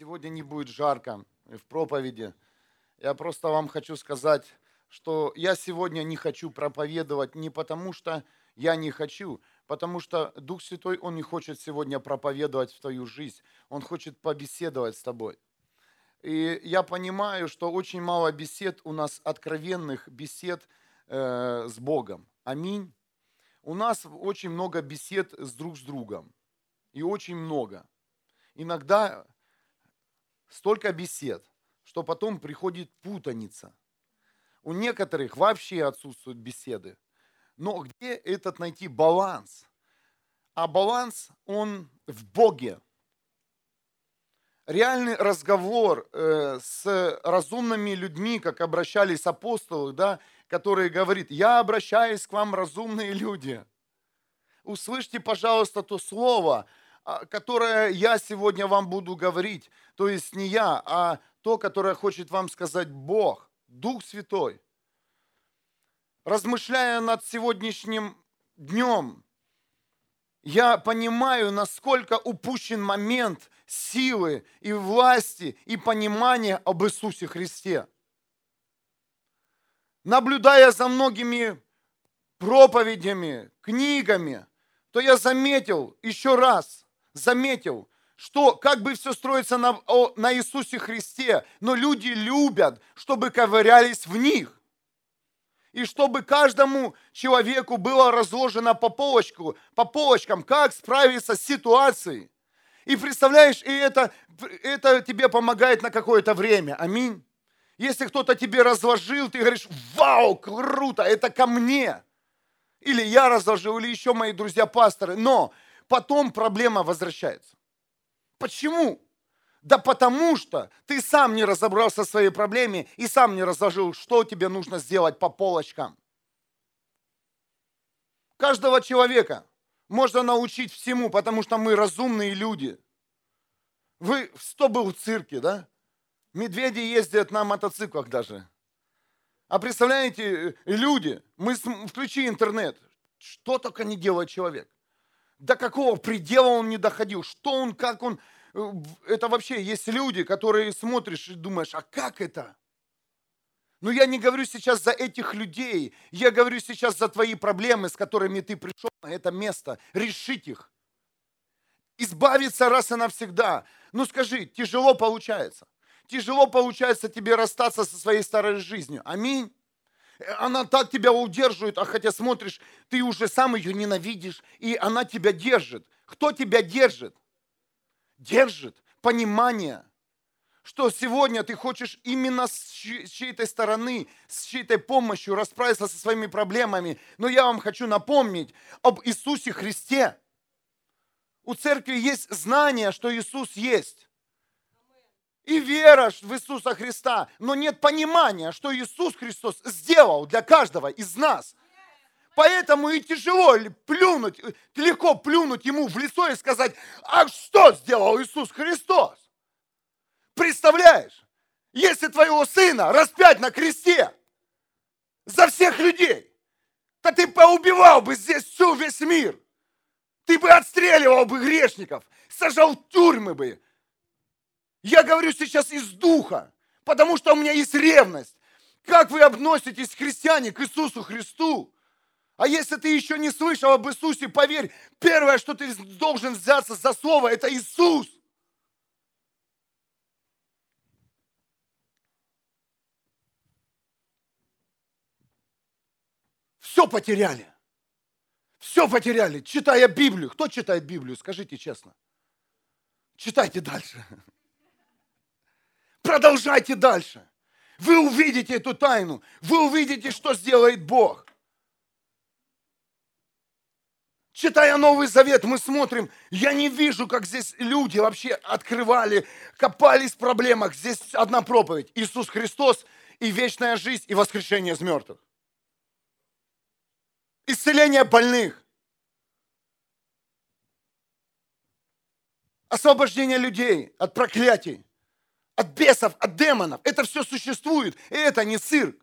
сегодня не будет жарко в проповеди. Я просто вам хочу сказать, что я сегодня не хочу проповедовать не потому, что я не хочу, потому что Дух Святой, Он не хочет сегодня проповедовать в твою жизнь, Он хочет побеседовать с тобой. И я понимаю, что очень мало бесед у нас, откровенных бесед э, с Богом. Аминь. У нас очень много бесед с друг с другом. И очень много. Иногда столько бесед, что потом приходит путаница. У некоторых вообще отсутствуют беседы. Но где этот найти баланс? А баланс, он в Боге. Реальный разговор э, с разумными людьми, как обращались апостолы, да, которые говорит, я обращаюсь к вам, разумные люди. Услышьте, пожалуйста, то слово, а, которое я сегодня вам буду говорить. То есть не я, а то, которое хочет вам сказать Бог, Дух Святой. Размышляя над сегодняшним днем, я понимаю, насколько упущен момент силы и власти и понимания об Иисусе Христе. Наблюдая за многими проповедями, книгами, то я заметил, еще раз заметил, что как бы все строится на, на Иисусе Христе, но люди любят, чтобы ковырялись в них. И чтобы каждому человеку было разложено по, полочку, по полочкам, как справиться с ситуацией. И представляешь, и это, это тебе помогает на какое-то время. Аминь. Если кто-то тебе разложил, ты говоришь, вау, круто, это ко мне. Или я разложил, или еще мои друзья-пасторы. Но потом проблема возвращается. Почему? Да потому что ты сам не разобрался в своей проблеме и сам не разложил, что тебе нужно сделать по полочкам. Каждого человека можно научить всему, потому что мы разумные люди. Вы, кто был в цирке, да? Медведи ездят на мотоциклах даже. А представляете, люди, мы включи интернет, что только не делает человек. До какого предела он не доходил, что он, как он, Э, это вообще есть люди, которые смотришь и думаешь, а как это? Но я не говорю сейчас за этих людей, я говорю сейчас за твои проблемы, с которыми ты пришел на это место, решить их. Избавиться раз и навсегда. Ну скажи, тяжело получается. Тяжело получается тебе расстаться со своей старой жизнью. Аминь. Она так тебя удерживает, а хотя смотришь, ты уже сам ее ненавидишь, и она тебя держит. Кто тебя держит? держит понимание, что сегодня ты хочешь именно с чьей-то стороны, с чьей-то помощью расправиться со своими проблемами. Но я вам хочу напомнить об Иисусе Христе. У церкви есть знание, что Иисус есть. И вера в Иисуса Христа, но нет понимания, что Иисус Христос сделал для каждого из нас. Поэтому и тяжело плюнуть, легко плюнуть ему в лицо и сказать, а что сделал Иисус Христос? Представляешь, если твоего сына распять на кресте за всех людей, то ты поубивал бы здесь всю весь мир. Ты бы отстреливал бы грешников, сажал тюрьмы бы. Я говорю сейчас из духа, потому что у меня есть ревность. Как вы относитесь, христиане, к Иисусу Христу? А если ты еще не слышал об Иисусе, поверь, первое, что ты должен взяться за слово, это Иисус. Все потеряли. Все потеряли, читая Библию. Кто читает Библию? Скажите честно. Читайте дальше. Продолжайте дальше. Вы увидите эту тайну. Вы увидите, что сделает Бог. Читая Новый Завет, мы смотрим, я не вижу, как здесь люди вообще открывали, копались в проблемах. Здесь одна проповедь. Иисус Христос и вечная жизнь, и воскрешение из мертвых. Исцеление больных. Освобождение людей от проклятий, от бесов, от демонов. Это все существует, и это не цирк.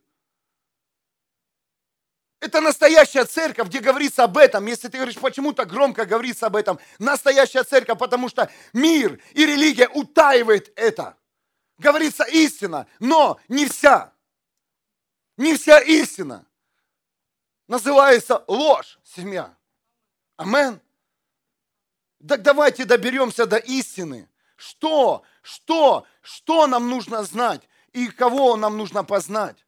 Это настоящая церковь, где говорится об этом. Если ты говоришь, почему так громко говорится об этом. Настоящая церковь, потому что мир и религия утаивает это. Говорится истина, но не вся. Не вся истина. Называется ложь, семья. Амен. Так давайте доберемся до истины. Что, что, что нам нужно знать и кого нам нужно познать.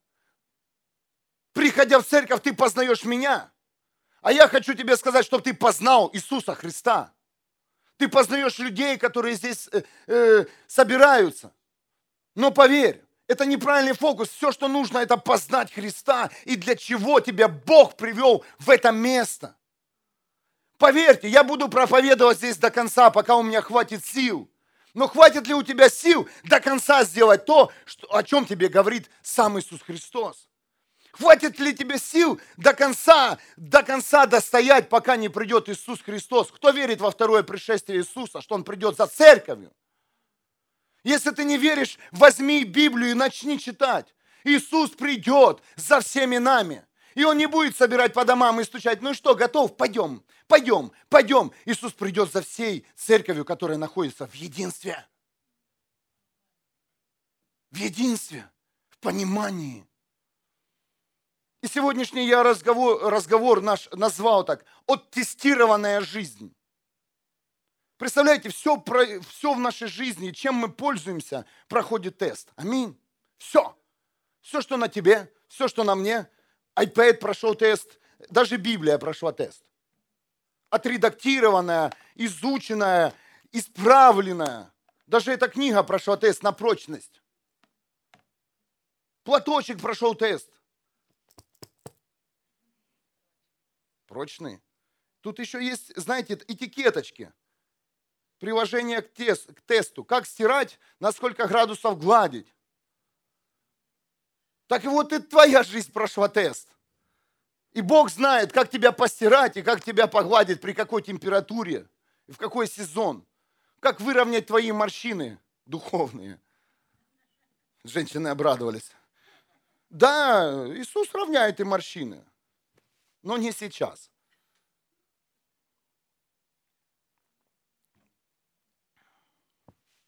Приходя в церковь, ты познаешь меня. А я хочу тебе сказать, чтобы ты познал Иисуса Христа. Ты познаешь людей, которые здесь э, э, собираются. Но поверь, это неправильный фокус. Все, что нужно, это познать Христа и для чего тебя Бог привел в это место. Поверьте, я буду проповедовать здесь до конца, пока у меня хватит сил. Но хватит ли у тебя сил до конца сделать то, что, о чем тебе говорит сам Иисус Христос? Хватит ли тебе сил до конца, до конца достоять, пока не придет Иисус Христос? Кто верит во второе пришествие Иисуса, что Он придет за церковью? Если ты не веришь, возьми Библию и начни читать. Иисус придет за всеми нами. И Он не будет собирать по домам и стучать. Ну что, готов? Пойдем, пойдем, пойдем. Иисус придет за всей церковью, которая находится в единстве. В единстве, в понимании. И сегодняшний я разговор, разговор наш назвал так «Оттестированная жизнь». Представляете, все, все в нашей жизни, чем мы пользуемся, проходит тест. Аминь. Все. Все, что на тебе, все, что на мне. iPad прошел тест, даже Библия прошла тест. Отредактированная, изученная, исправленная. Даже эта книга прошла тест на прочность. Платочек прошел тест. Прочный. Тут еще есть, знаете, этикеточки – приложение к, тест, к тесту. Как стирать, на сколько градусов гладить. Так и вот и твоя жизнь прошла тест. И Бог знает, как тебя постирать и как тебя погладить, при какой температуре и в какой сезон. Как выровнять твои морщины духовные. Женщины обрадовались. Да, Иисус равняет и морщины, но не сейчас.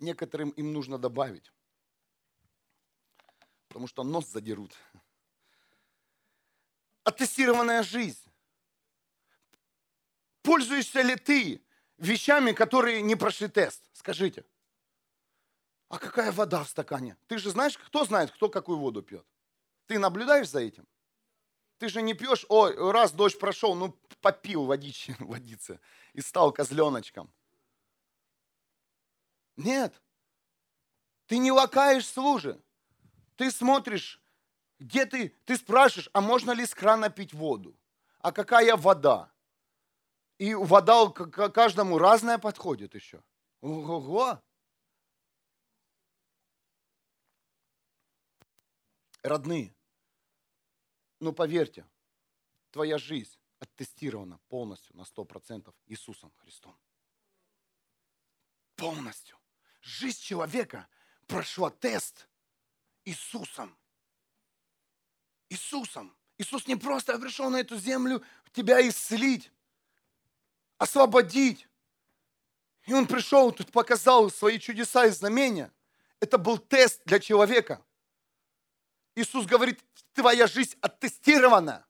некоторым им нужно добавить. Потому что нос задерут. Оттестированная жизнь. Пользуешься ли ты вещами, которые не прошли тест? Скажите. А какая вода в стакане? Ты же знаешь, кто знает, кто какую воду пьет? Ты наблюдаешь за этим? Ты же не пьешь, ой, раз дождь прошел, ну попил водички, водицы и стал козленочком. Нет. Ты не лакаешь с лужи. Ты смотришь, где ты, ты спрашиваешь, а можно ли с крана пить воду? А какая вода? И вода к каждому разная подходит еще. Ого! Родные, ну поверьте, твоя жизнь оттестирована полностью на 100% Иисусом Христом. Полностью. Жизнь человека прошла тест Иисусом. Иисусом. Иисус не просто пришел на эту землю тебя исцелить, освободить. И Он пришел, тут показал свои чудеса и знамения. Это был тест для человека. Иисус говорит, твоя жизнь оттестирована.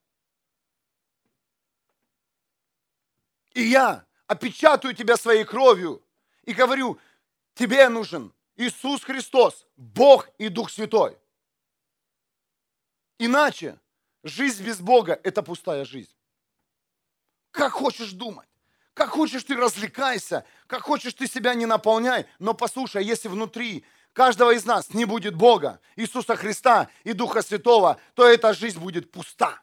И я опечатаю тебя своей кровью и говорю, Тебе нужен Иисус Христос, Бог и Дух Святой. Иначе жизнь без Бога – это пустая жизнь. Как хочешь думать, как хочешь ты развлекайся, как хочешь ты себя не наполняй, но послушай, если внутри каждого из нас не будет Бога, Иисуса Христа и Духа Святого, то эта жизнь будет пуста.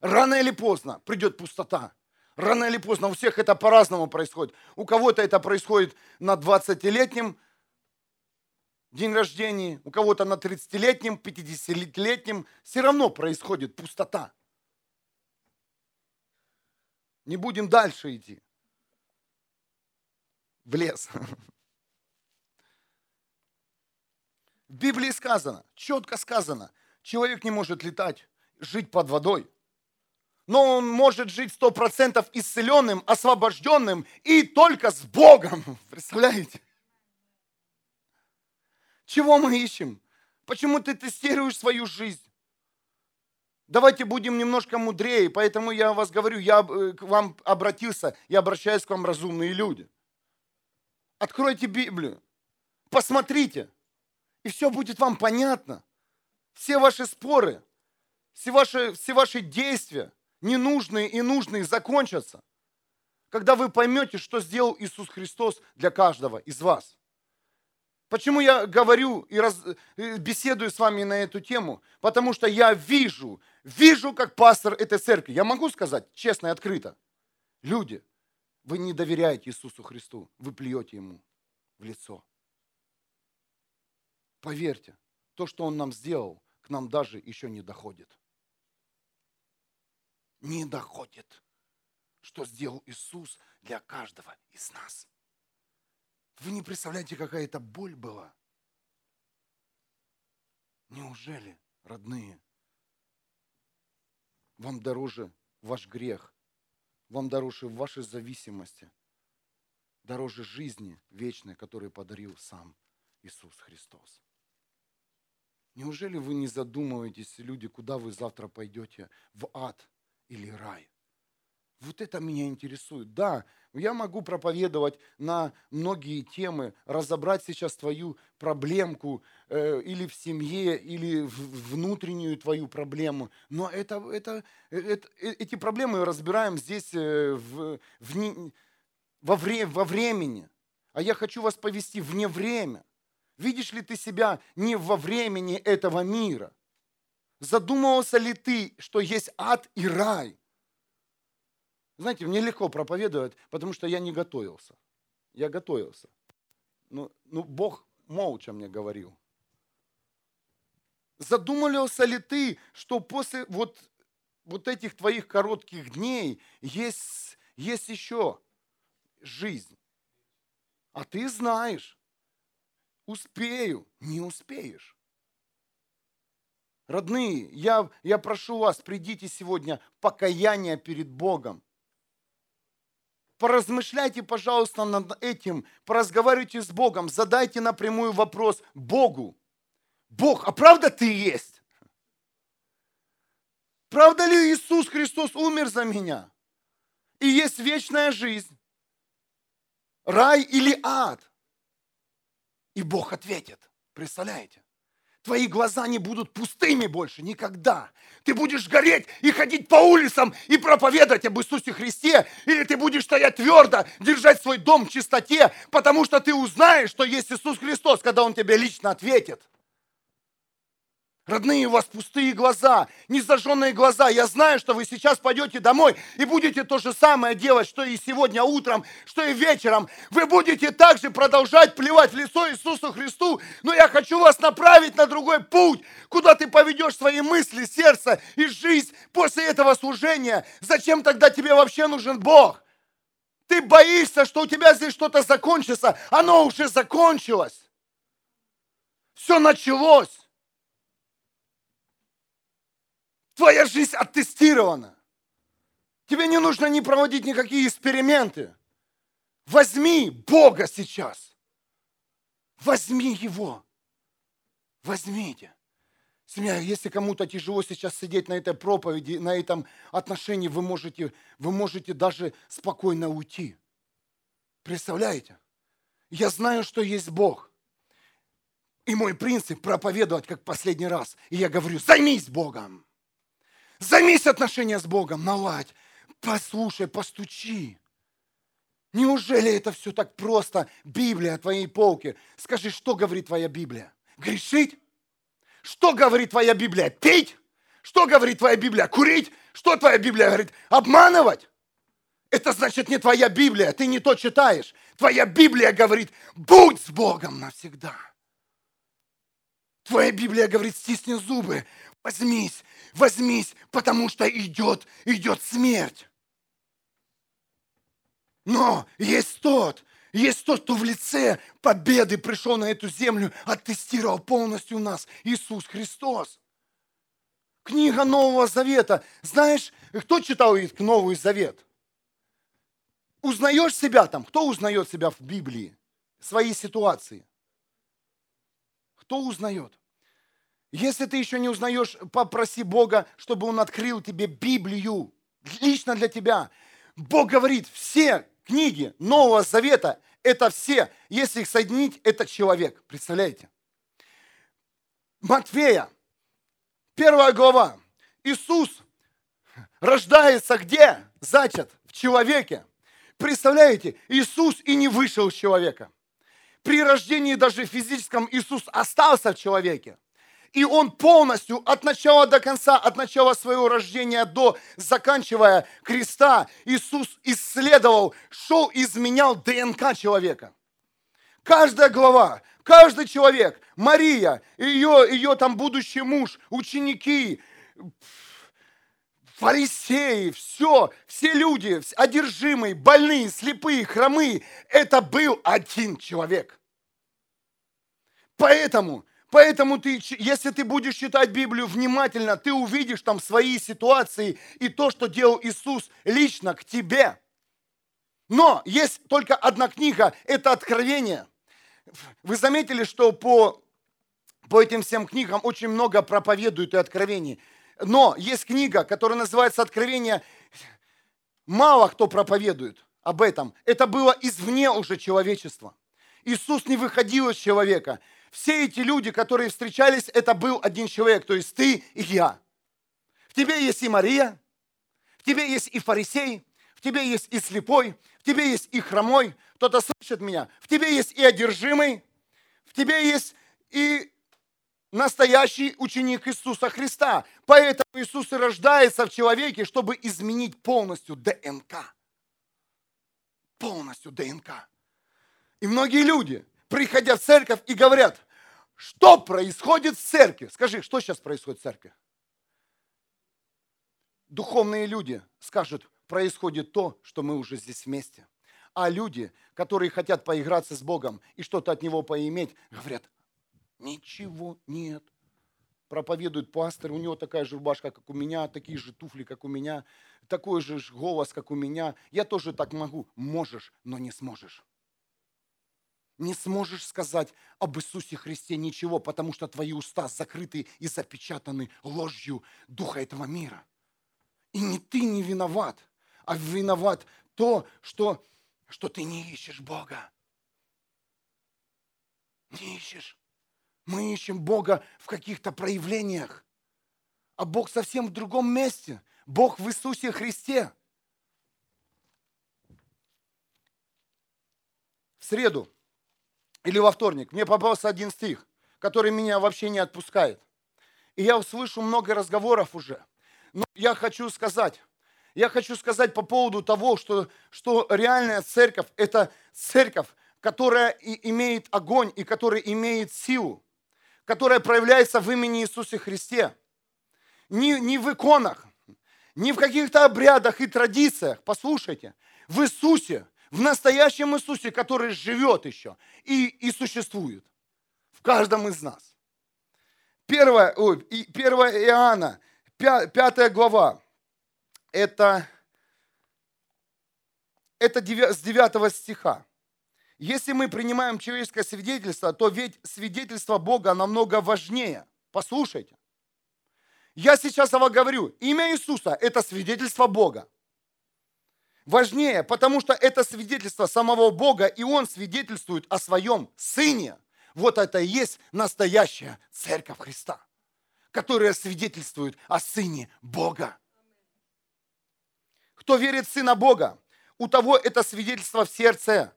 Рано или поздно придет пустота. Рано или поздно у всех это по-разному происходит. У кого-то это происходит на 20-летнем день рождения, у кого-то на 30-летнем, 50-летнем. Все равно происходит пустота. Не будем дальше идти. В лес. В Библии сказано, четко сказано, человек не может летать, жить под водой, но он может жить сто процентов исцеленным, освобожденным и только с Богом. Представляете? Чего мы ищем? Почему ты тестируешь свою жизнь? Давайте будем немножко мудрее, поэтому я вас говорю, я э, к вам обратился, я обращаюсь к вам, разумные люди. Откройте Библию, посмотрите, и все будет вам понятно. Все ваши споры, все ваши, все ваши действия, ненужные и нужные, закончатся, когда вы поймете, что сделал Иисус Христос для каждого из вас. Почему я говорю и раз, беседую с вами на эту тему? Потому что я вижу, вижу, как пастор этой церкви. Я могу сказать честно и открыто. Люди, вы не доверяете Иисусу Христу, вы плюете Ему в лицо. Поверьте, то, что Он нам сделал, к нам даже еще не доходит. Не доходит, что сделал Иисус для каждого из нас. Вы не представляете, какая это боль была. Неужели, родные, вам дороже ваш грех, вам дороже вашей зависимости, дороже жизни вечной, которую подарил сам Иисус Христос. Неужели вы не задумываетесь, люди, куда вы завтра пойдете, в ад или рай? Вот это меня интересует. Да, я могу проповедовать на многие темы, разобрать сейчас твою проблемку э, или в семье, или в внутреннюю твою проблему. Но это, это, это, э, эти проблемы мы разбираем здесь э, в, в, во, вре, во времени. А я хочу вас повести вне время. Видишь ли ты себя не во времени этого мира? Задумывался ли ты, что есть ад и рай? Знаете, мне легко проповедовать, потому что я не готовился. Я готовился. Ну, ну Бог молча мне говорил. Задумывался ли ты, что после вот, вот этих твоих коротких дней есть, есть еще жизнь? А ты знаешь, успею, не успеешь. Родные, я, я прошу вас, придите сегодня покаяние перед Богом. Поразмышляйте, пожалуйста, над этим, поразговаривайте с Богом, задайте напрямую вопрос Богу. Бог, а правда ты есть? Правда ли Иисус Христос умер за меня? И есть вечная жизнь? Рай или ад? И Бог ответит. Представляете? Твои глаза не будут пустыми больше никогда. Ты будешь гореть и ходить по улицам и проповедовать об Иисусе Христе. Или ты будешь стоять твердо, держать свой дом в чистоте, потому что ты узнаешь, что есть Иисус Христос, когда Он тебе лично ответит. Родные, у вас пустые глаза, незажженные глаза. Я знаю, что вы сейчас пойдете домой и будете то же самое делать, что и сегодня утром, что и вечером. Вы будете также продолжать плевать в лицо Иисусу Христу, но я хочу вас направить на другой путь, куда ты поведешь свои мысли, сердце и жизнь после этого служения. Зачем тогда тебе вообще нужен Бог? Ты боишься, что у тебя здесь что-то закончится. Оно уже закончилось. Все началось. Твоя жизнь оттестирована. Тебе не нужно не проводить никакие эксперименты. Возьми Бога сейчас. Возьми Его. Возьмите. Семья, если кому-то тяжело сейчас сидеть на этой проповеди, на этом отношении, вы можете, вы можете даже спокойно уйти. Представляете? Я знаю, что есть Бог. И мой принцип проповедовать как последний раз. И я говорю, займись Богом. Займись отношения с Богом, наладь. Послушай, постучи. Неужели это все так просто? Библия твоей полки. Скажи, что говорит твоя Библия? Грешить? Что говорит твоя Библия? Пить? Что говорит твоя Библия? Курить? Что твоя Библия говорит? Обманывать? Это значит не твоя Библия, ты не то читаешь. Твоя Библия говорит, будь с Богом навсегда. Твоя Библия говорит, стисни зубы, возьмись, возьмись, потому что идет, идет смерть. Но есть тот, есть тот, кто в лице победы пришел на эту землю, оттестировал полностью нас, Иисус Христос. Книга Нового Завета. Знаешь, кто читал Новый Завет? Узнаешь себя там? Кто узнает себя в Библии? Свои ситуации? Кто узнает? Если ты еще не узнаешь, попроси Бога, чтобы Он открыл тебе Библию, лично для тебя. Бог говорит, все книги Нового Завета, это все, если их соединить, это человек. Представляете? Матфея, первая глава. Иисус рождается где? Зачат в человеке. Представляете, Иисус и не вышел из человека. При рождении даже физическом Иисус остался в человеке. И он полностью от начала до конца, от начала своего рождения до заканчивая креста, Иисус исследовал, шел, изменял ДНК человека. Каждая глава, каждый человек, Мария, ее, ее там будущий муж, ученики, фарисеи, все, все люди, одержимые, больные, слепые, хромые, это был один человек. Поэтому Поэтому ты, если ты будешь читать Библию внимательно, ты увидишь там свои ситуации и то, что делал Иисус лично к тебе. Но есть только одна книга, это Откровение. Вы заметили, что по, по этим всем книгам очень много проповедуют и откровений. Но есть книга, которая называется «Откровение». Мало кто проповедует об этом. Это было извне уже человечества. Иисус не выходил из человека все эти люди, которые встречались, это был один человек, то есть ты и я. В тебе есть и Мария, в тебе есть и фарисей, в тебе есть и слепой, в тебе есть и хромой, кто-то слышит меня, в тебе есть и одержимый, в тебе есть и настоящий ученик Иисуса Христа. Поэтому Иисус и рождается в человеке, чтобы изменить полностью ДНК. Полностью ДНК. И многие люди, приходя в церковь и говорят, что происходит в церкви? Скажи, что сейчас происходит в церкви? Духовные люди скажут, происходит то, что мы уже здесь вместе. А люди, которые хотят поиграться с Богом и что-то от Него поиметь, говорят, ничего нет. Проповедует пастор, у него такая же рубашка, как у меня, такие же туфли, как у меня, такой же голос, как у меня. Я тоже так могу. Можешь, но не сможешь не сможешь сказать об Иисусе Христе ничего, потому что твои уста закрыты и запечатаны ложью духа этого мира. И не ты не виноват, а виноват то, что, что ты не ищешь Бога. Не ищешь. Мы ищем Бога в каких-то проявлениях. А Бог совсем в другом месте. Бог в Иисусе Христе. В среду или во вторник, мне попался один стих, который меня вообще не отпускает. И я услышу много разговоров уже. Но я хочу сказать, я хочу сказать по поводу того, что, что реальная церковь – это церковь, которая и имеет огонь и которая имеет силу, которая проявляется в имени Иисуса Христе. Не, не в иконах, не в каких-то обрядах и традициях. Послушайте, в Иисусе в настоящем Иисусе, который живет еще и, и существует в каждом из нас. Первое, ой, 1 Иоанна, 5 глава, это, это с 9 стиха. Если мы принимаем человеческое свидетельство, то ведь свидетельство Бога намного важнее. Послушайте. Я сейчас вам говорю, имя Иисуса – это свидетельство Бога важнее, потому что это свидетельство самого Бога, и Он свидетельствует о своем Сыне. Вот это и есть настоящая Церковь Христа, которая свидетельствует о Сыне Бога. Кто верит в Сына Бога, у того это свидетельство в сердце.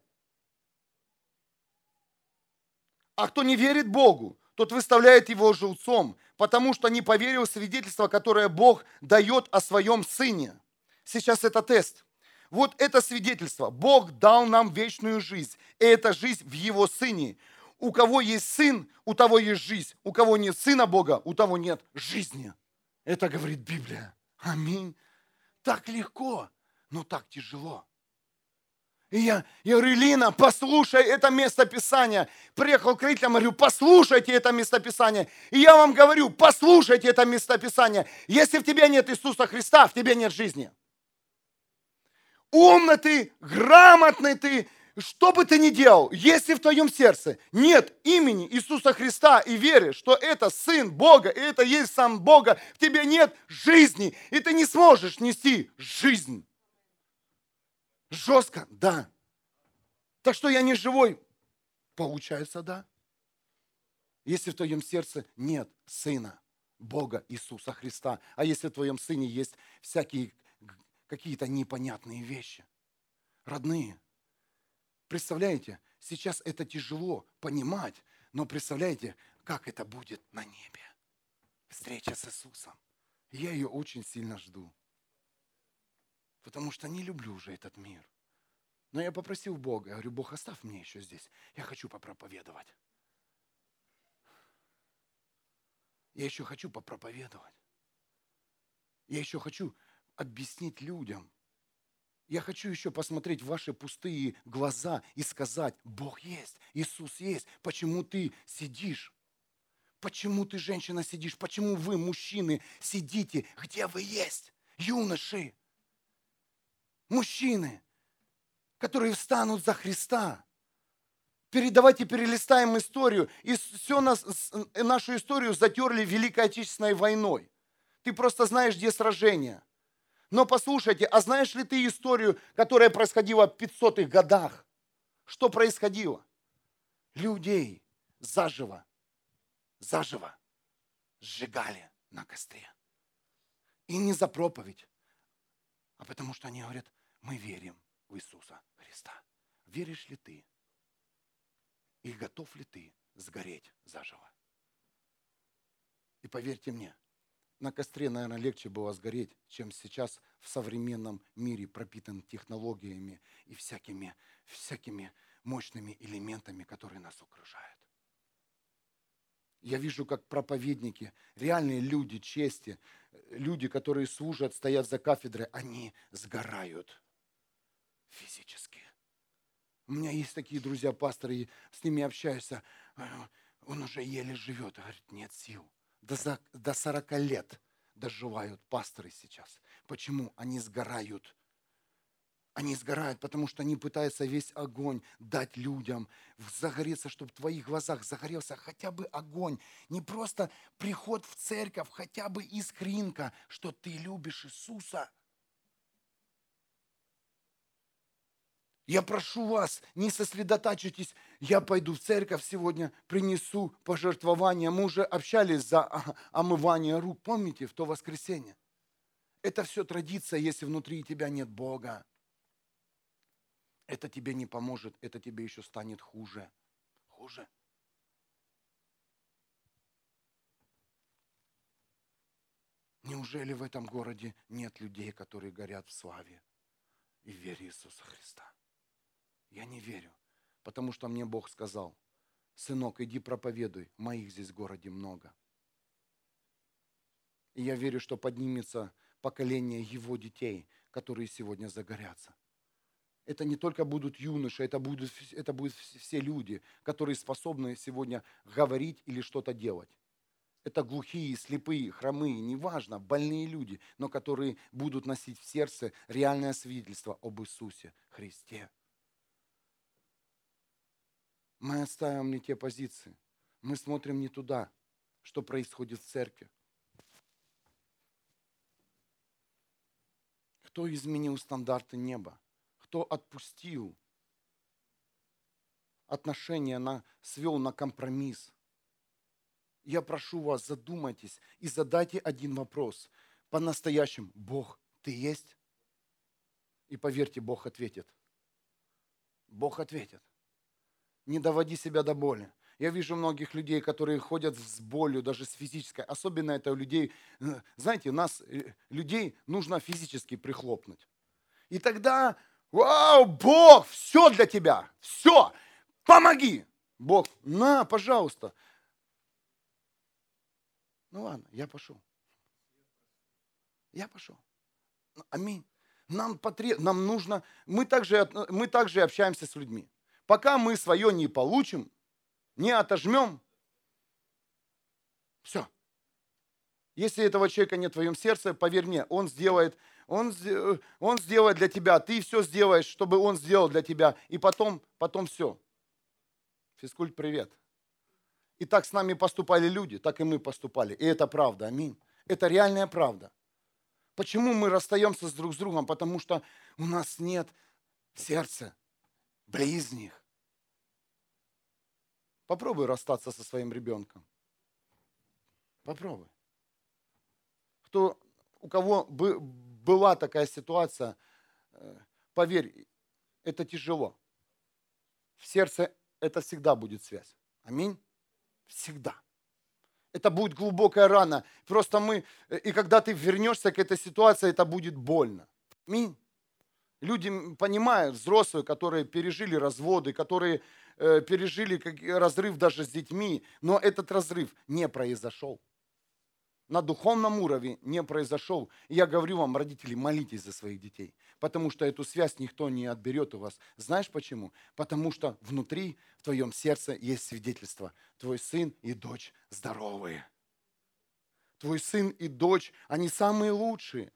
А кто не верит Богу, тот выставляет его желцом, потому что не поверил в свидетельство, которое Бог дает о своем Сыне. Сейчас это тест. Вот это свидетельство. Бог дал нам вечную жизнь. И эта жизнь в Его Сыне. У кого есть Сын, у того есть жизнь. У кого нет Сына Бога, у того нет жизни. Это говорит Библия. Аминь. Так легко, но так тяжело. И я, я говорю, Лина, послушай это местописание. Приехал к родителям, говорю, послушайте это местописание. И я вам говорю, послушайте это местописание. Если в тебе нет Иисуса Христа, в тебе нет жизни. Умный ты, грамотный ты, что бы ты ни делал, если в твоем сердце нет имени Иисуса Христа и веришь, что это Сын Бога, и это есть сам Бога, в тебе нет жизни, и ты не сможешь нести жизнь. Жестко, да. Так что я не живой? Получается, да. Если в твоем сердце нет Сына, Бога Иисуса Христа, а если в твоем Сыне есть всякие какие-то непонятные вещи, родные, представляете, сейчас это тяжело понимать, но представляете, как это будет на небе. Встреча с Иисусом. Я ее очень сильно жду потому что не люблю уже этот мир. Но я попросил Бога, я говорю, Бог, оставь мне еще здесь. Я хочу попроповедовать. Я еще хочу попроповедовать. Я еще хочу объяснить людям. Я хочу еще посмотреть в ваши пустые глаза и сказать, Бог есть, Иисус есть. Почему ты сидишь? Почему ты, женщина, сидишь? Почему вы, мужчины, сидите? Где вы есть? Юноши, мужчины, которые встанут за Христа. Передавайте, перелистаем историю. И все нас, нашу историю затерли Великой Отечественной войной. Ты просто знаешь, где сражение. Но послушайте, а знаешь ли ты историю, которая происходила в 500-х годах? Что происходило? Людей заживо, заживо сжигали на костре. И не за проповедь, а потому что они говорят, мы верим в Иисуса Христа. Веришь ли ты? И готов ли ты сгореть заживо? И поверьте мне, на костре, наверное, легче было сгореть, чем сейчас в современном мире, пропитан технологиями и всякими, всякими мощными элементами, которые нас окружают. Я вижу, как проповедники, реальные люди чести, люди, которые служат, стоят за кафедрой, они сгорают физически. У меня есть такие друзья, пасторы, с ними общаешься, а, он уже еле живет, говорит, нет сил. До, за, до 40 лет доживают пасторы сейчас. Почему? Они сгорают. Они сгорают, потому что они пытаются весь огонь дать людям, загореться, чтобы в твоих глазах загорелся хотя бы огонь. Не просто приход в церковь, хотя бы искринка, что ты любишь Иисуса – Я прошу вас, не сосредотачивайтесь. Я пойду в церковь сегодня, принесу пожертвования. Мы уже общались за омывание рук. Помните, в то воскресенье? Это все традиция, если внутри тебя нет Бога. Это тебе не поможет, это тебе еще станет хуже. Хуже. Неужели в этом городе нет людей, которые горят в славе и в вере Иисуса Христа? Я не верю, потому что мне Бог сказал, сынок, иди проповедуй, моих здесь в городе много. И я верю, что поднимется поколение его детей, которые сегодня загорятся. Это не только будут юноши, это будут, это будут все люди, которые способны сегодня говорить или что-то делать. Это глухие, слепые, хромые, неважно, больные люди, но которые будут носить в сердце реальное свидетельство об Иисусе Христе. Мы оставим не те позиции. Мы смотрим не туда, что происходит в церкви. Кто изменил стандарты неба? Кто отпустил отношения, на, свел на компромисс? Я прошу вас, задумайтесь и задайте один вопрос. По-настоящему, Бог, ты есть? И поверьте, Бог ответит. Бог ответит не доводи себя до боли. Я вижу многих людей, которые ходят с болью, даже с физической. Особенно это у людей, э, знаете, нас, э, людей, нужно физически прихлопнуть. И тогда, вау, Бог, все для тебя, все, помоги. Бог, на, пожалуйста. Ну ладно, я пошел. Я пошел. Аминь. Нам, потреб... нам нужно, мы также, мы также общаемся с людьми. Пока мы свое не получим, не отожмем, все. Если этого человека нет в твоем сердце, поверь мне, он сделает, он, он сделает для тебя, ты все сделаешь, чтобы он сделал для тебя, и потом, потом все. Физкульт, привет. И так с нами поступали люди, так и мы поступали. И это правда, аминь. Это реальная правда. Почему мы расстаемся с друг с другом? Потому что у нас нет сердца близних. Попробуй расстаться со своим ребенком. Попробуй. Кто, у кого бы, была такая ситуация, э, поверь, это тяжело. В сердце это всегда будет связь. Аминь. Всегда. Это будет глубокая рана. Просто мы, и когда ты вернешься к этой ситуации, это будет больно. Аминь. Люди понимают, взрослые, которые пережили разводы, которые э, пережили как, разрыв даже с детьми, но этот разрыв не произошел. На духовном уровне не произошел. Я говорю вам, родители, молитесь за своих детей, потому что эту связь никто не отберет у вас. Знаешь почему? Потому что внутри, в твоем сердце есть свидетельство. Твой сын и дочь здоровые. Твой сын и дочь, они самые лучшие.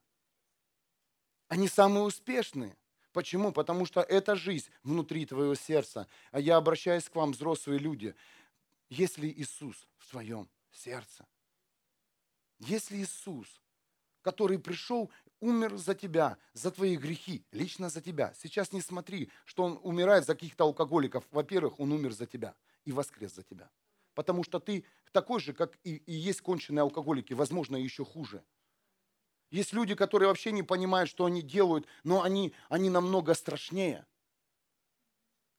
Они самые успешные. Почему? Потому что это жизнь внутри твоего сердца. А я обращаюсь к вам, взрослые люди. Если Иисус в твоем сердце, если Иисус, который пришел, умер за тебя, за твои грехи, лично за тебя. Сейчас не смотри, что он умирает за каких-то алкоголиков. Во-первых, он умер за тебя и воскрес за тебя. Потому что ты такой же, как и, и есть конченые алкоголики, возможно, еще хуже. Есть люди, которые вообще не понимают, что они делают, но они, они намного страшнее.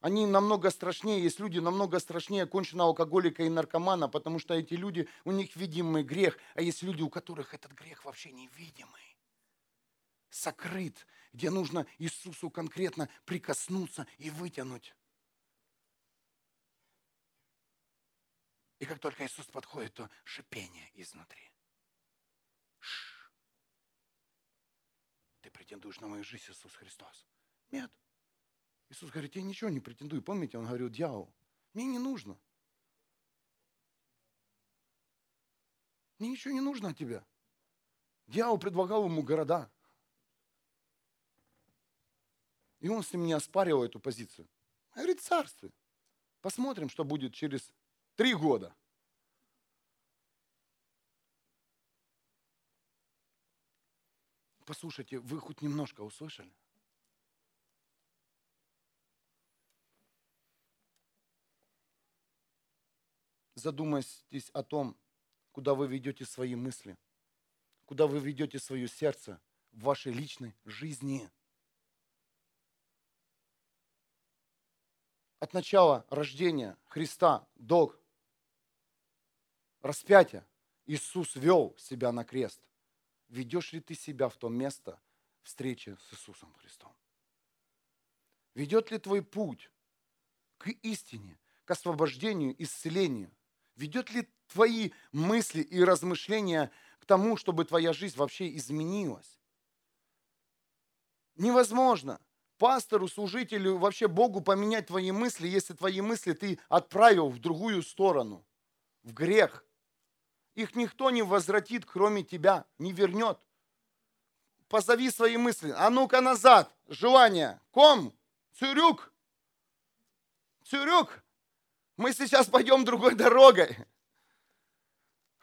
Они намного страшнее, есть люди намного страшнее конченого алкоголика и наркомана, потому что эти люди, у них видимый грех, а есть люди, у которых этот грех вообще невидимый, сокрыт, где нужно Иисусу конкретно прикоснуться и вытянуть. И как только Иисус подходит, то шипение изнутри. Ты претендуешь на мою жизнь, Иисус Христос? Нет. Иисус говорит, я ничего не претендую. Помните, он говорил, дьявол, мне не нужно. Мне ничего не нужно от тебя. Дьявол предлагал ему города. И он с ним не оспаривал эту позицию. Говорит, царствие. Посмотрим, что будет через три года. Послушайте, вы хоть немножко услышали? задумайтесь о том, куда вы ведете свои мысли, куда вы ведете свое сердце в вашей личной жизни. От начала рождения Христа до распятия Иисус вел себя на крест. Ведешь ли ты себя в то место встречи с Иисусом Христом? Ведет ли твой путь к истине, к освобождению, исцелению? Ведет ли твои мысли и размышления к тому, чтобы твоя жизнь вообще изменилась? Невозможно пастору, служителю, вообще Богу поменять твои мысли, если твои мысли ты отправил в другую сторону, в грех. Их никто не возвратит, кроме тебя, не вернет. Позови свои мысли. А ну-ка назад. Желание. Ком. Цюрюк. Цюрюк. Мы сейчас пойдем другой дорогой.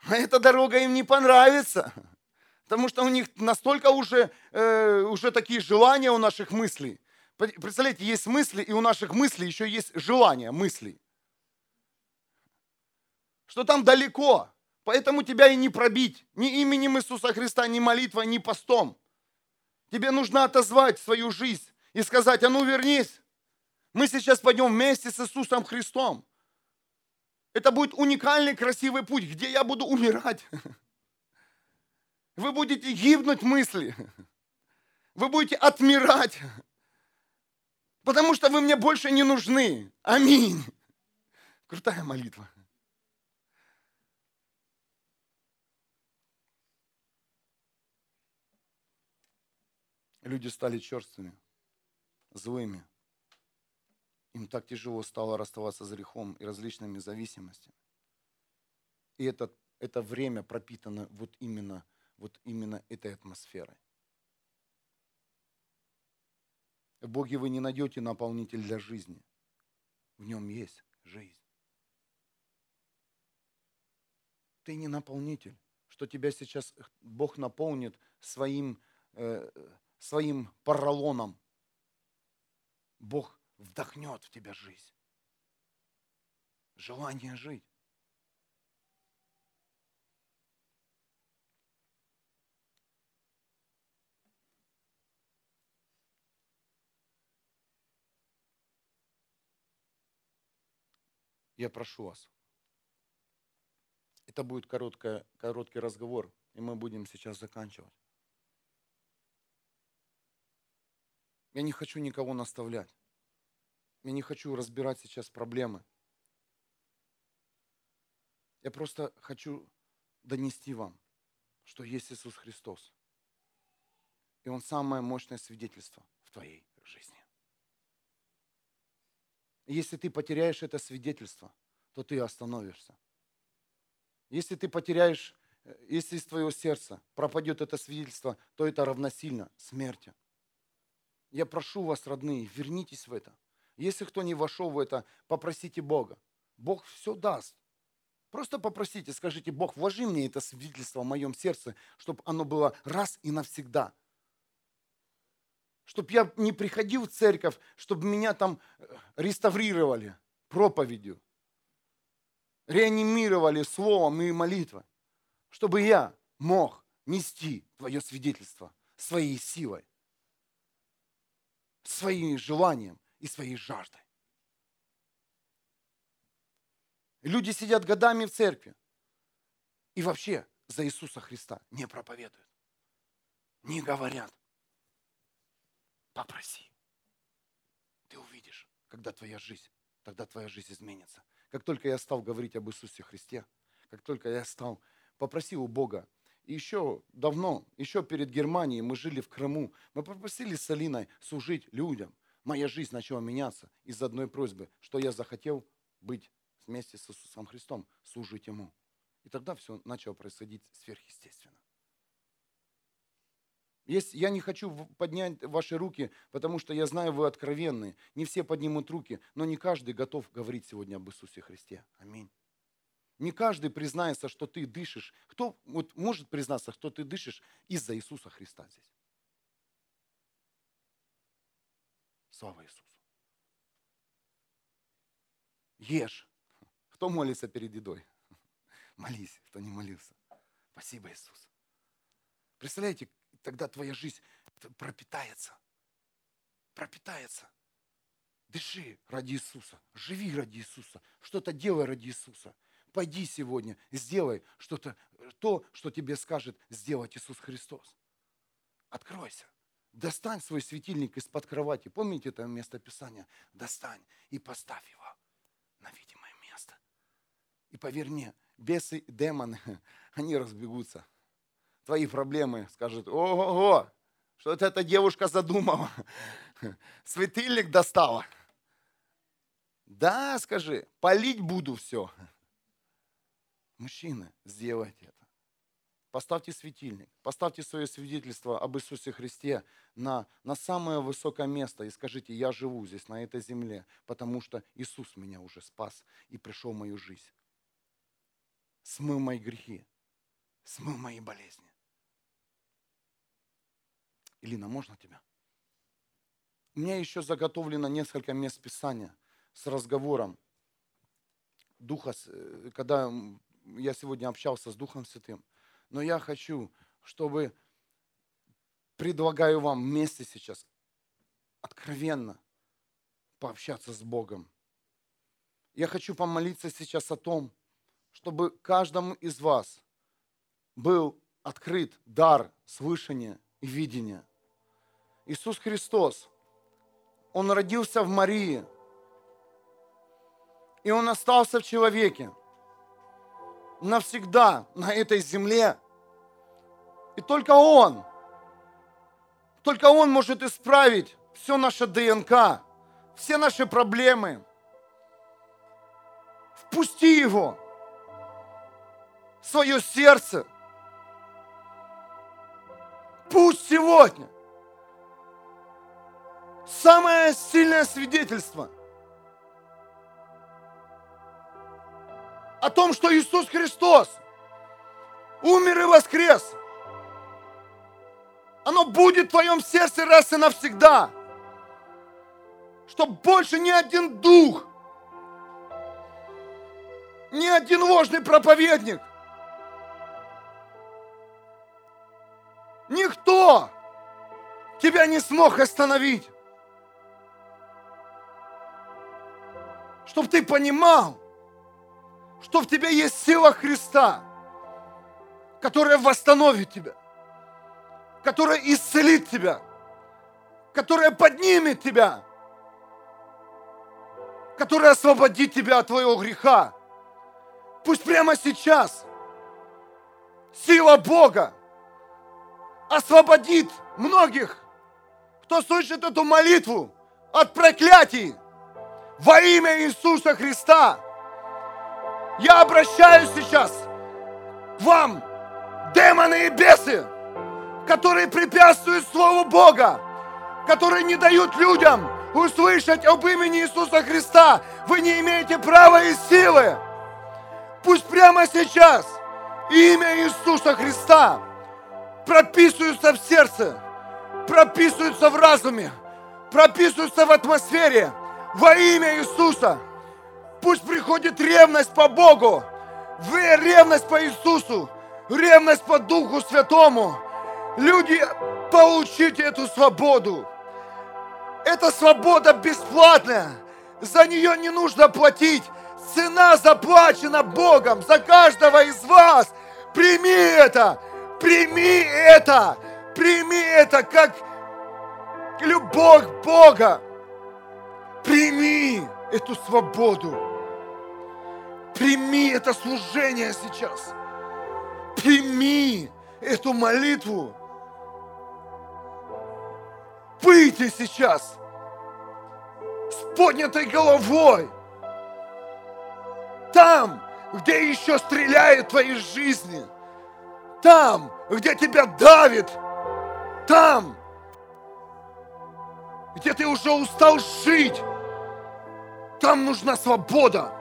А эта дорога им не понравится. Потому что у них настолько уже, э, уже такие желания у наших мыслей. Представляете, есть мысли, и у наших мыслей еще есть желания мыслей. Что там далеко. Поэтому тебя и не пробить. Ни именем Иисуса Христа, ни молитвой, ни постом. Тебе нужно отозвать свою жизнь и сказать, а ну вернись. Мы сейчас пойдем вместе с Иисусом Христом. Это будет уникальный красивый путь, где я буду умирать. Вы будете гибнуть мысли. Вы будете отмирать. Потому что вы мне больше не нужны. Аминь. Крутая молитва. Люди стали черствыми, злыми. Им так тяжело стало расставаться с грехом и различными зависимостями. И это, это время пропитано вот именно, вот именно этой атмосферой. В Боге вы не найдете наполнитель для жизни. В нем есть жизнь. Ты не наполнитель, что тебя сейчас Бог наполнит своим, э, своим поролоном. Бог вдохнет в тебя жизнь. Желание жить. Я прошу вас. Это будет короткое, короткий разговор, и мы будем сейчас заканчивать. Я не хочу никого наставлять. Я не хочу разбирать сейчас проблемы. Я просто хочу донести вам, что есть Иисус Христос. И Он самое мощное свидетельство в твоей жизни. Если ты потеряешь это свидетельство, то ты остановишься. Если ты потеряешь, э, если из твоего сердца пропадет это свидетельство, то это равносильно смерти. Я прошу вас, родные, вернитесь в это. Если кто не вошел в это, попросите Бога. Бог все даст. Просто попросите, скажите, Бог, вложи мне это свидетельство в моем сердце, чтобы оно было раз и навсегда – чтобы я не приходил в церковь, чтобы меня там э, реставрировали проповедью, реанимировали словом и молитвой, чтобы я мог нести твое свидетельство своей силой, своим желанием и своей жаждой. Люди сидят годами в церкви и вообще за Иисуса Христа не проповедуют, не говорят. Попроси. Ты увидишь, когда твоя жизнь, тогда твоя жизнь изменится. Как только я стал говорить об Иисусе Христе, как только я стал, попросил у Бога, еще давно, еще перед Германией мы жили в Крыму, мы попросили с Алиной служить людям. Моя жизнь начала меняться из одной просьбы, что я захотел быть вместе с Иисусом Христом, служить Ему. И тогда все начало происходить сверхъестественно. Есть, я не хочу поднять ваши руки, потому что я знаю, вы откровенны. Не все поднимут руки, но не каждый готов говорить сегодня об Иисусе Христе. Аминь. Не каждый признается, что ты дышишь. Кто вот может признаться, что ты дышишь из-за Иисуса Христа здесь? Слава Иисусу. Ешь. Кто молится перед едой? Молись, кто не молился. Спасибо, Иисус. Представляете, тогда твоя жизнь пропитается. Пропитается. Дыши ради Иисуса, живи ради Иисуса, что-то делай ради Иисуса. Пойди сегодня, сделай что-то, то, что тебе скажет сделать Иисус Христос. Откройся. Достань свой светильник из-под кровати. Помните это место Писания? Достань и поставь его на видимое место. И поверь мне, бесы, демоны, они разбегутся твои проблемы, скажет, ого, что это эта девушка задумала, светильник достала. Да, скажи, полить буду все. Мужчины, сделайте это. Поставьте светильник, поставьте свое свидетельство об Иисусе Христе на, на самое высокое место и скажите, я живу здесь, на этой земле, потому что Иисус меня уже спас и пришел в мою жизнь. Смыл мои грехи, смыл мои болезни. Илина, можно тебя? У меня еще заготовлено несколько мест Писания с разговором Духа, э, когда я сегодня общался с Духом Святым. Но я хочу, чтобы предлагаю вам вместе сейчас откровенно пообщаться с Богом. Я хочу помолиться сейчас о том, чтобы каждому из вас был открыт дар слышания и видения. Иисус Христос, Он родился в Марии, и Он остался в человеке навсегда на этой земле. И только Он, Только Он может исправить все наше ДНК, все наши проблемы. Впусти Его в свое сердце. Пусть сегодня самое сильное свидетельство о том, что Иисус Христос умер и воскрес. Оно будет в твоем сердце раз и навсегда. Чтоб больше ни один дух, ни один ложный проповедник, никто тебя не смог остановить. Чтоб ты понимал, что в тебе есть сила Христа, которая восстановит тебя, которая исцелит тебя, которая поднимет тебя, которая освободит тебя от твоего греха. Пусть прямо сейчас сила Бога освободит многих, кто слышит эту молитву от проклятий во имя Иисуса Христа. Я обращаюсь сейчас к вам, демоны и бесы, которые препятствуют Слову Бога, которые не дают людям услышать об имени Иисуса Христа. Вы не имеете права и силы. Пусть прямо сейчас имя Иисуса Христа прописывается в сердце, прописывается в разуме, прописывается в атмосфере во имя Иисуса. Пусть приходит ревность по Богу, ревность по Иисусу, ревность по Духу Святому. Люди, получите эту свободу. Эта свобода бесплатная. За нее не нужно платить. Цена заплачена Богом за каждого из вас. Прими это. Прими это. Прими это как любовь Бога. Прими эту свободу. Прими это служение сейчас. Прими эту молитву. Выйди сейчас с поднятой головой. Там, где еще стреляют твои жизни. Там, где тебя давит. Там, где ты уже устал жить. Там нужна свобода.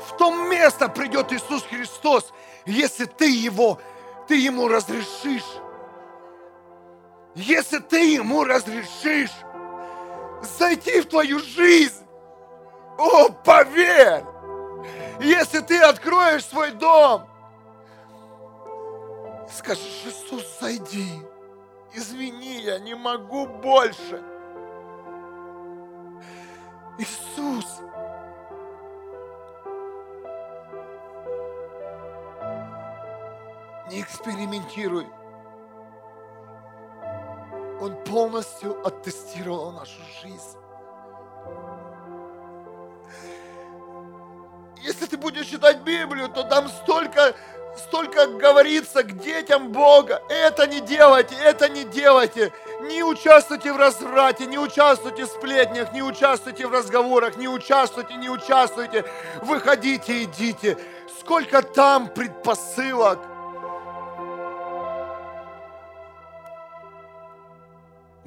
В том место придет Иисус Христос, если ты его, ты ему разрешишь. Если ты ему разрешишь зайти в твою жизнь, о, поверь, если ты откроешь свой дом, скажешь, Иисус, зайди, извини, я не могу больше. Иисус, не экспериментируй. Он полностью оттестировал нашу жизнь. Если ты будешь читать Библию, то там столько, столько говорится к детям Бога. Это не делайте, это не делайте. Не участвуйте в разврате, не участвуйте в сплетнях, не участвуйте в разговорах, не участвуйте, не участвуйте. Выходите, идите. Сколько там предпосылок –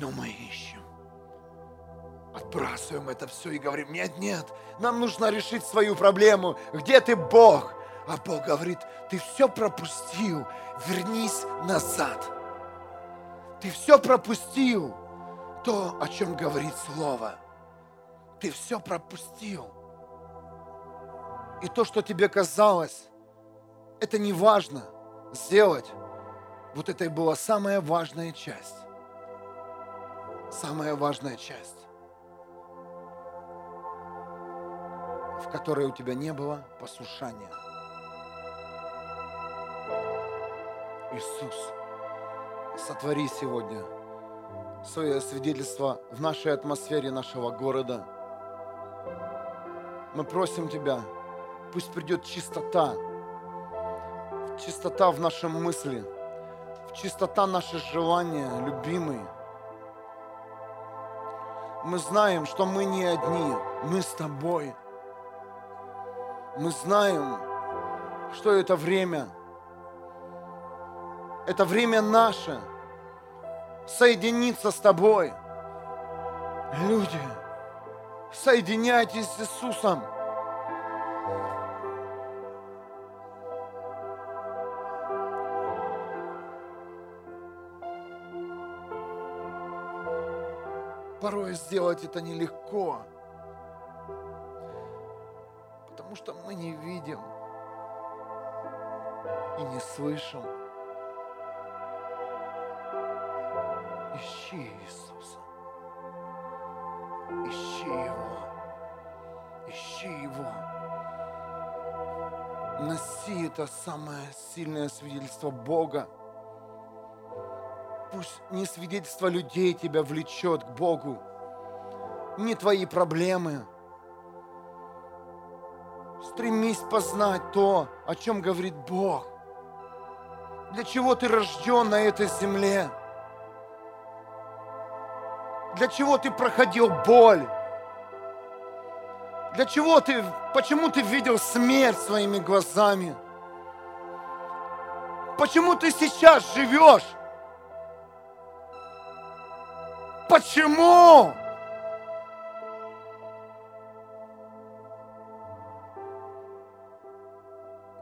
Но мы ищем. Отбрасываем это все и говорим, нет, нет, нам нужно решить свою проблему. Где ты, Бог? А Бог говорит, ты все пропустил, вернись назад. Ты все пропустил, то, о чем говорит Слово. Ты все пропустил. И то, что тебе казалось, это не важно сделать. Вот это и была самая важная часть самая важная часть, в которой у тебя не было послушания. Иисус, сотвори сегодня свое свидетельство в нашей атмосфере нашего города. Мы просим Тебя, пусть придет чистота, чистота в нашем мысли, чистота наших желания, любимые – Мы знаем, что мы не одни, мы с тобой. Мы знаем, что это время. Это время наше. Соединиться с тобой. Люди, соединяйтесь с Иисусом. Порой сделать это нелегко, потому что мы не видим и не слышим. Ищи Иисуса. Ищи Его. Ищи Его. Носи это самое сильное свидетельство Бога. Пусть не свидетельство людей тебя влечет к Богу, не твои проблемы. Стремись познать то, о чем говорит Бог. Для чего ты рожден на этой земле? Для чего ты проходил боль? Для чего ты, почему ты видел смерть своими глазами? Почему ты сейчас живешь? Почему?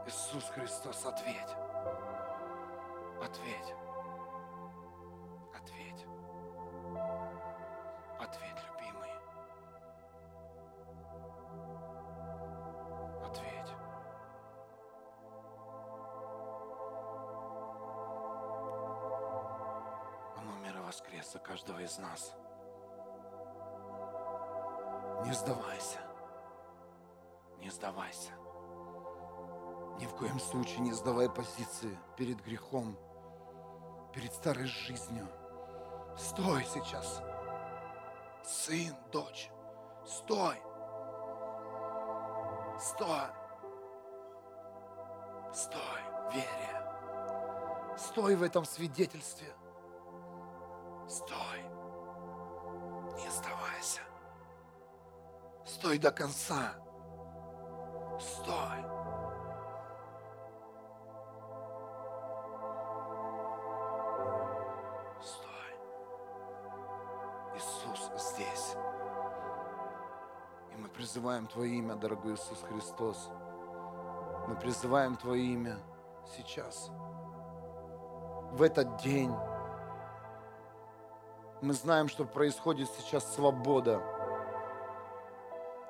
Иисус Христос, ответь. Ответь. За каждого из нас. Не сдавайся. Не сдавайся. Ни в коем случае не сдавай позиции перед грехом, перед старой жизнью. Стой сейчас. Сын, дочь, стой. Стой. Стой в вере. Стой в этом свидетельстве. Стой. Не сдавайся. Стой до конца. Стой. Стой. Иисус здесь. И мы призываем Твое имя, дорогой Иисус Христос. Мы призываем Твое имя сейчас. В этот день. Мы знаем, что происходит сейчас свобода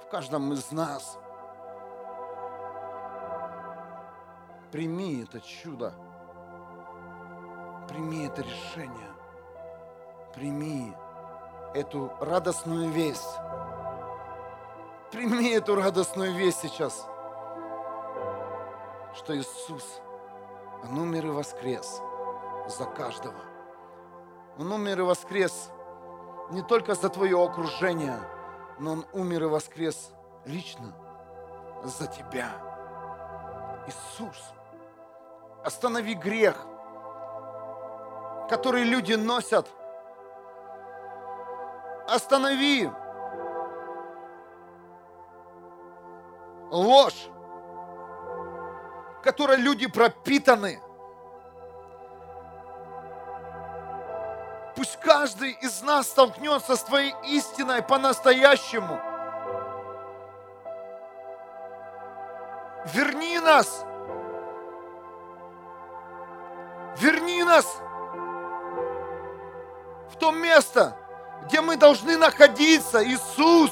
в каждом из нас. Прими это чудо. Прими это решение. Прими эту радостную весть. Прими эту радостную весть сейчас, что Иисус, Он умер и воскрес за каждого. Он умер и воскрес не только за твое окружение, но Он умер и воскрес лично за тебя. Иисус, останови грех, который люди носят. Останови ложь, которой люди пропитаны. Пусть каждый из нас столкнется с Твоей истиной по-настоящему. Верни нас. Верни нас в то место, где мы должны находиться, Иисус.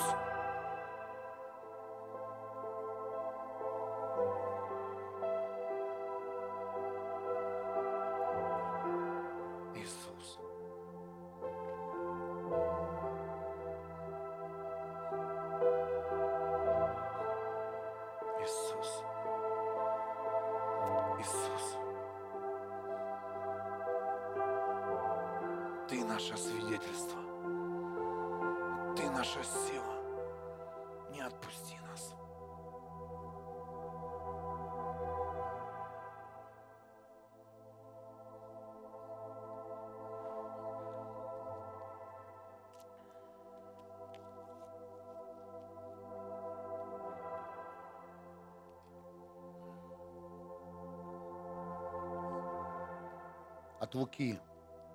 Луки,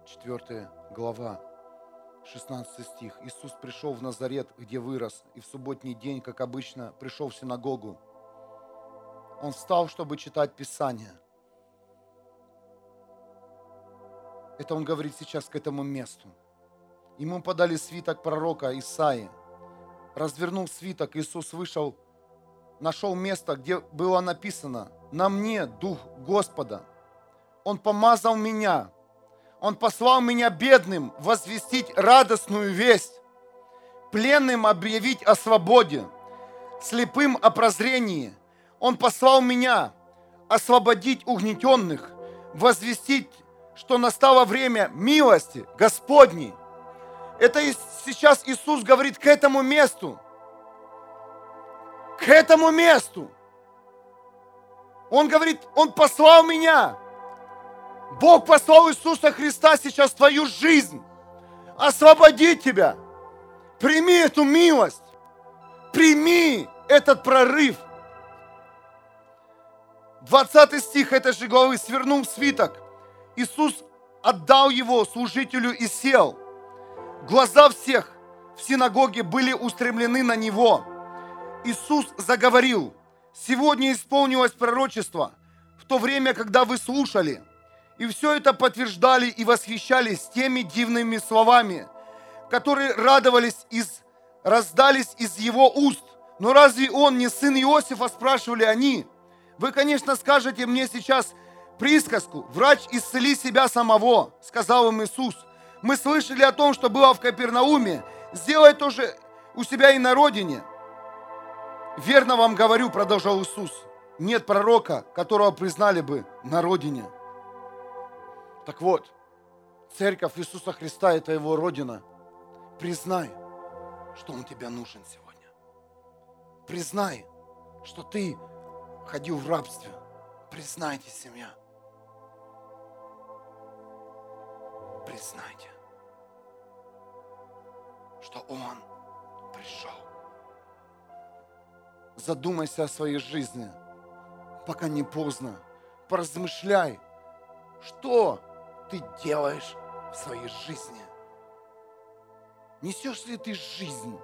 4 глава, 16 стих. Иисус пришел в Назарет, где вырос, и в субботний день, как обычно, пришел в синагогу. Он встал, чтобы читать Писание. Это он говорит сейчас к этому месту. Ему подали свиток пророка Исаи. Развернул свиток, Иисус вышел, нашел место, где было написано «На мне Дух Господа». Он помазал меня – он послал меня бедным возвестить радостную весть, пленным объявить о свободе, слепым о прозрении. Он послал меня освободить угнетенных, возвестить, что настало время милости Господней. Это сейчас Иисус говорит к этому месту. К этому месту. Он говорит, Он послал меня Бог послал Иисуса Христа сейчас в твою жизнь. Освободить тебя. Прими эту милость. Прими этот прорыв. 20 стих этой же главы. Свернул свиток. Иисус отдал его служителю и сел. Глаза всех в синагоге были устремлены на него. Иисус заговорил. Сегодня исполнилось пророчество в то время, когда вы слушали – и все это подтверждали и восхищались теми дивными словами, которые радовались из, раздались из его уст. Но разве он не сын Иосифа, спрашивали они. Вы, конечно, скажете мне сейчас присказку. Врач, исцели себя самого, сказал им Иисус. Мы слышали о том, что было в Капернауме. Сделай то же у себя и на родине. Верно вам говорю, продолжал Иисус, нет пророка, которого признали бы на родине. Так вот, церковь Иисуса Христа – это его родина. Признай, что Он тебе нужен сегодня. Признай, что ты ходил в рабстве. Признайте, семья. Признайте, что Он пришел. Задумайся о своей жизни, пока не поздно. Поразмышляй, что ты делаешь в своей жизни? Несешь ли ты жизнь?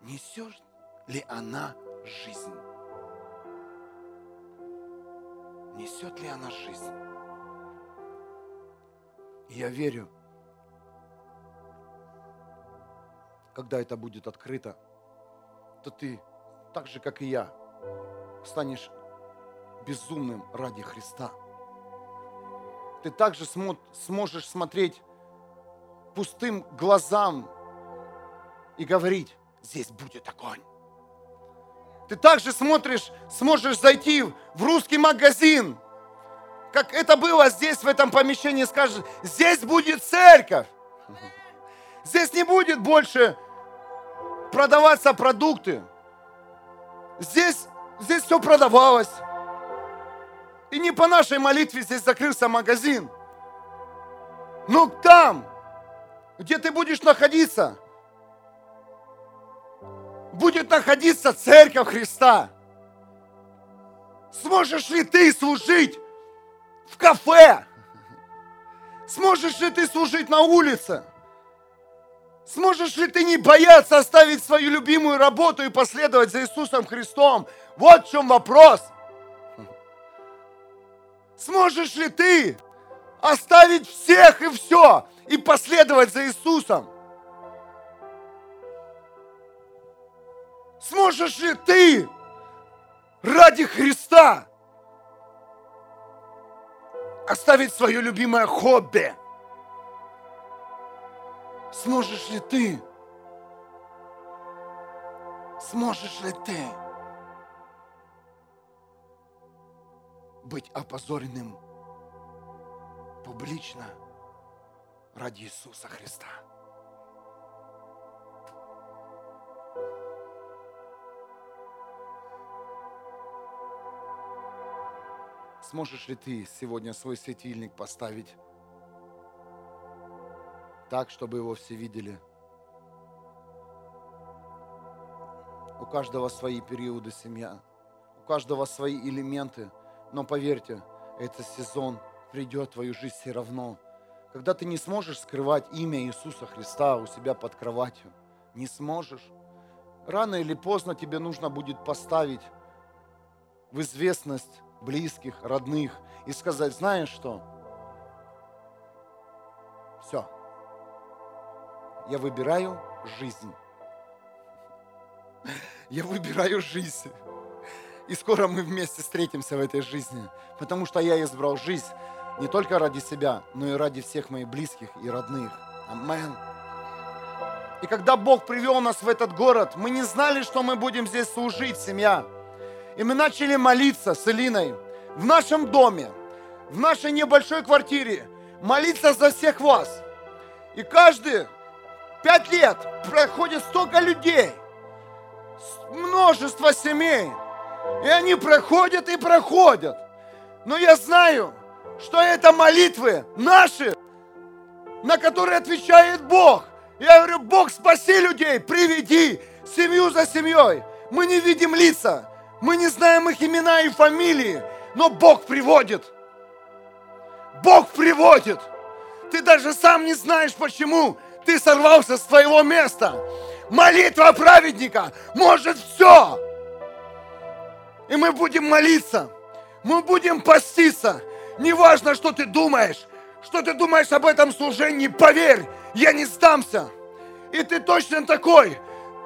Несешь ли она жизнь? Несет ли она жизнь? Я верю, когда это будет открыто, то ты, так же, как и я, станешь безумным ради Христа – ты также сможешь смотреть пустым глазам и говорить, здесь будет огонь. Ты также смотришь, сможешь зайти в русский магазин, как это было здесь, в этом помещении, скажешь, здесь будет церковь. Здесь не будет больше продаваться продукты. Здесь, здесь все продавалось. И не по нашей молитве здесь закрылся магазин. Но там, где ты будешь находиться, будет находиться церковь Христа. Сможешь ли ты служить в кафе? Сможешь ли ты служить на улице? Сможешь ли ты не бояться оставить свою любимую работу и последовать за Иисусом Христом? Вот в чем вопрос – Сможешь ли ты оставить всех и все и последовать за Иисусом? Сможешь ли ты ради Христа оставить свое любимое хобби? Сможешь ли ты? Сможешь ли ты? Быть опозоренным публично ради Иисуса Христа. Сможешь ли ты сегодня свой светильник поставить так, чтобы его все видели? У каждого свои периоды семья, у каждого свои элементы – но поверьте, это сезон придет в твою жизнь все равно. Когда ты не сможешь скрывать имя Иисуса Христа у себя под кроватью, не сможешь. Рано или поздно тебе нужно будет поставить в известность близких, родных и сказать, знаешь что? Все. Я выбираю жизнь. Я выбираю жизнь. И скоро мы вместе встретимся в этой жизни, потому что я избрал жизнь не только ради себя, но и ради всех моих близких и родных. Амен. И когда Бог привел нас в этот город, мы не знали, что мы будем здесь служить, семья. И мы начали молиться с Элиной в нашем доме, в нашей небольшой квартире, молиться за всех вас. И каждые пять лет проходит столько людей, множество семей, и они проходят и проходят. Но я знаю, что это молитвы наши, на которые отвечает Бог. Я говорю, Бог, спаси людей, приведи семью за семьей. Мы не видим лица, мы не знаем их имена и фамилии, но Бог приводит. Бог приводит. Ты даже сам не знаешь, почему ты сорвался с твоего места. Молитва праведника может все. И мы будем молиться, мы будем поститься. Неважно, что ты думаешь, что ты думаешь об этом служении, поверь, я не сдамся. И ты точно такой,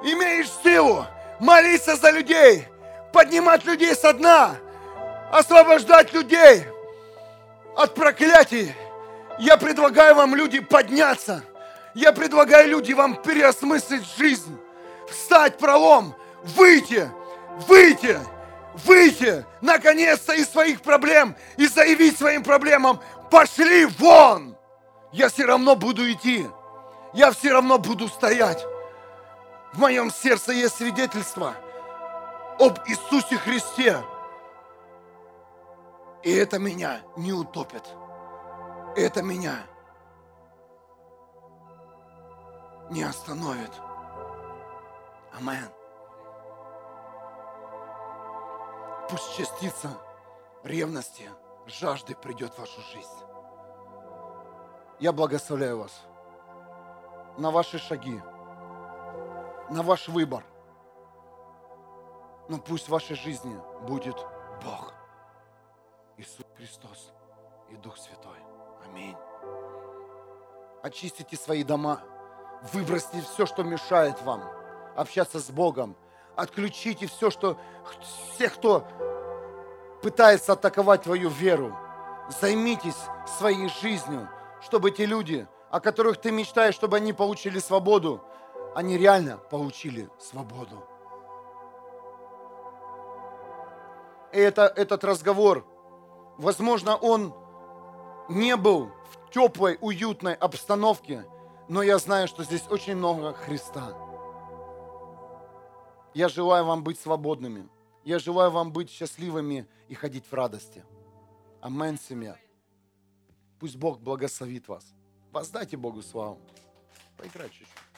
имеешь силу молиться за людей, поднимать людей со дна, освобождать людей от проклятий. Я предлагаю вам, люди, подняться. Я предлагаю, люди, вам переосмыслить жизнь. Встать пролом, выйти, выйти, выйти, наконец-то, из своих проблем и заявить своим проблемам, пошли вон. Я все равно буду идти. Я все равно буду стоять. В моем сердце есть свидетельство об Иисусе Христе. И это меня не утопит. Это меня не остановит. Амен. Пусть частица ревности, жажды придет в вашу жизнь. Я благословляю вас на ваши шаги, на ваш выбор. Но пусть в вашей жизни будет Бог. Иисус Христос и Дух Святой. Аминь. Очистите свои дома. Выбросьте все, что мешает вам общаться с Богом. Отключите все, что всех, кто пытается атаковать твою веру. Займитесь своей жизнью, чтобы эти люди, о которых ты мечтаешь, чтобы они получили свободу, они реально получили свободу. И это, этот разговор Возможно, он не был в теплой, уютной обстановке, но я знаю, что здесь очень много Христа. Я желаю вам быть свободными. Я желаю вам быть счастливыми и ходить в радости. Амен, семья. Пусть Бог благословит вас. Воздайте Богу славу. Поиграй чуть-чуть.